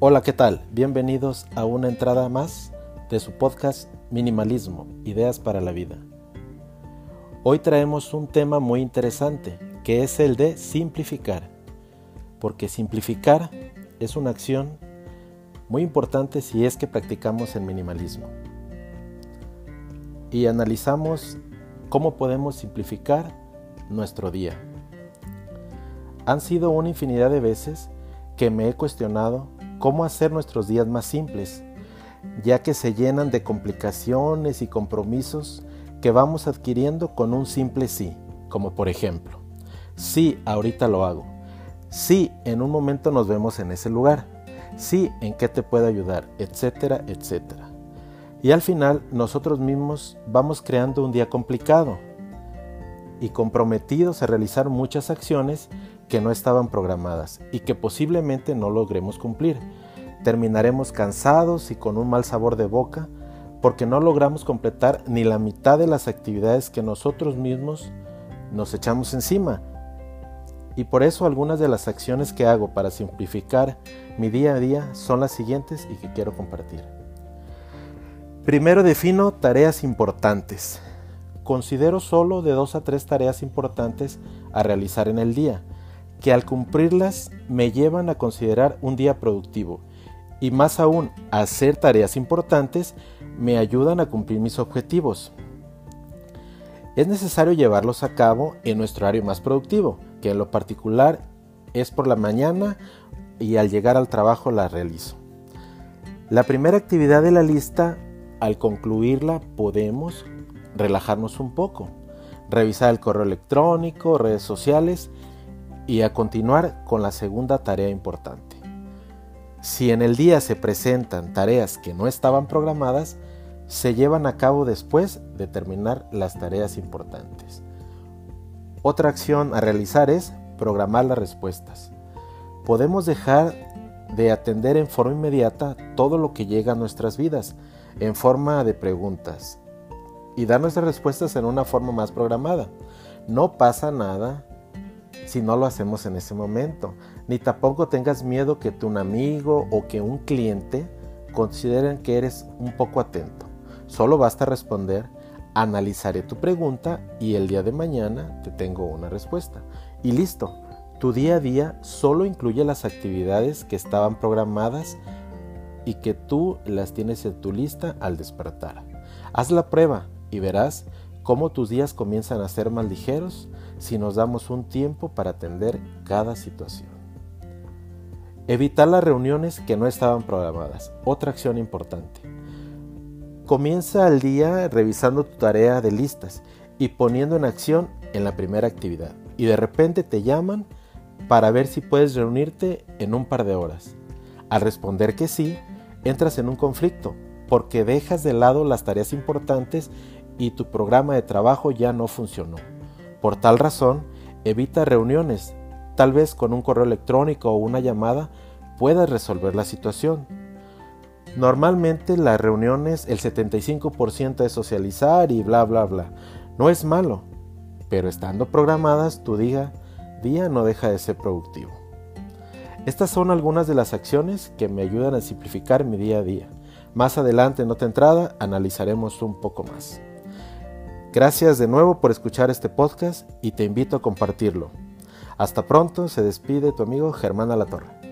Hola, ¿qué tal? Bienvenidos a una entrada más de su podcast Minimalismo, Ideas para la Vida. Hoy traemos un tema muy interesante, que es el de simplificar, porque simplificar es una acción muy importante si es que practicamos el minimalismo. Y analizamos cómo podemos simplificar nuestro día. Han sido una infinidad de veces que me he cuestionado cómo hacer nuestros días más simples, ya que se llenan de complicaciones y compromisos que vamos adquiriendo con un simple sí, como por ejemplo, sí, ahorita lo hago, sí, en un momento nos vemos en ese lugar, sí, en qué te puedo ayudar, etcétera, etcétera. Y al final nosotros mismos vamos creando un día complicado y comprometidos a realizar muchas acciones que no estaban programadas y que posiblemente no logremos cumplir. Terminaremos cansados y con un mal sabor de boca porque no logramos completar ni la mitad de las actividades que nosotros mismos nos echamos encima. Y por eso algunas de las acciones que hago para simplificar mi día a día son las siguientes y que quiero compartir. Primero defino tareas importantes. Considero solo de dos a tres tareas importantes a realizar en el día que al cumplirlas me llevan a considerar un día productivo y más aún hacer tareas importantes me ayudan a cumplir mis objetivos. Es necesario llevarlos a cabo en nuestro horario más productivo, que en lo particular es por la mañana y al llegar al trabajo la realizo. La primera actividad de la lista, al concluirla podemos relajarnos un poco, revisar el correo electrónico, redes sociales y a continuar con la segunda tarea importante. Si en el día se presentan tareas que no estaban programadas, se llevan a cabo después de terminar las tareas importantes. Otra acción a realizar es programar las respuestas. Podemos dejar de atender en forma inmediata todo lo que llega a nuestras vidas en forma de preguntas y dar nuestras respuestas en una forma más programada. No pasa nada si no lo hacemos en ese momento. Ni tampoco tengas miedo que tu amigo o que un cliente consideren que eres un poco atento. Solo basta responder, analizaré tu pregunta y el día de mañana te tengo una respuesta. Y listo, tu día a día solo incluye las actividades que estaban programadas y que tú las tienes en tu lista al despertar. Haz la prueba y verás cómo tus días comienzan a ser más ligeros si nos damos un tiempo para atender cada situación. Evitar las reuniones que no estaban programadas. Otra acción importante. Comienza el día revisando tu tarea de listas y poniendo en acción en la primera actividad. Y de repente te llaman para ver si puedes reunirte en un par de horas. Al responder que sí, entras en un conflicto porque dejas de lado las tareas importantes y tu programa de trabajo ya no funcionó. Por tal razón, evita reuniones. Tal vez con un correo electrónico o una llamada puedas resolver la situación. Normalmente las reuniones el 75% es socializar y bla bla bla. No es malo, pero estando programadas tu día, día no deja de ser productivo. Estas son algunas de las acciones que me ayudan a simplificar mi día a día. Más adelante en otra entrada analizaremos un poco más. Gracias de nuevo por escuchar este podcast y te invito a compartirlo. Hasta pronto, se despide tu amigo Germán Alatorre.